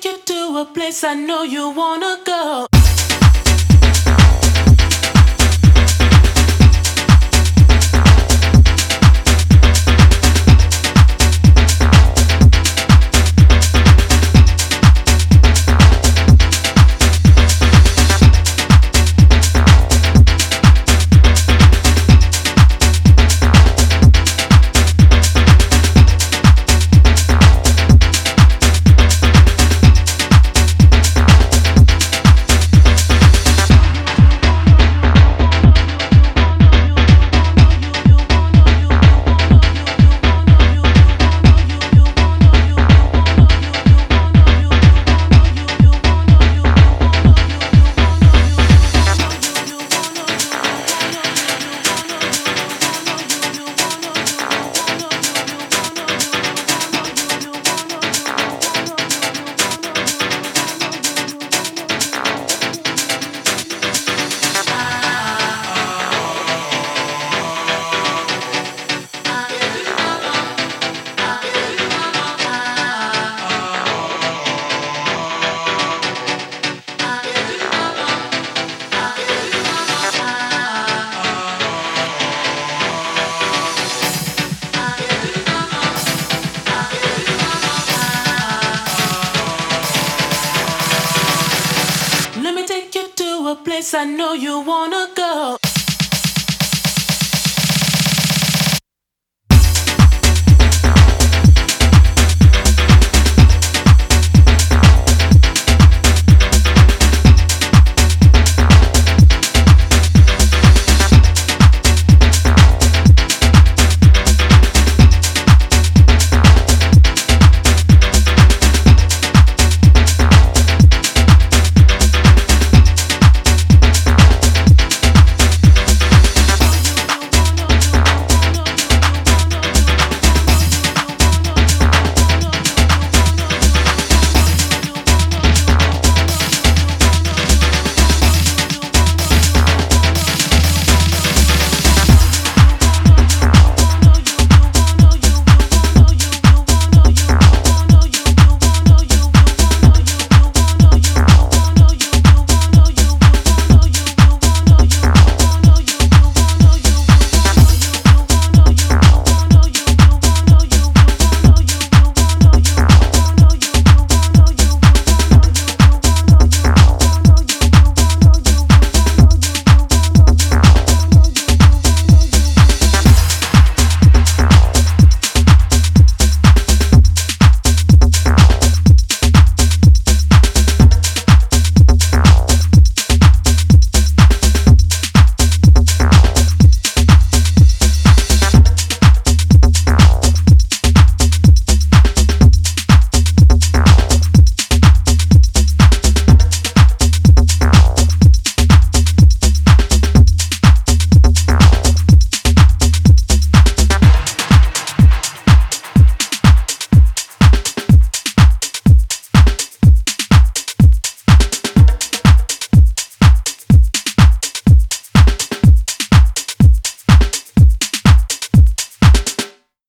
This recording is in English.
take you to a place I know you wanna go. Let me take you to a place I know you wanna go.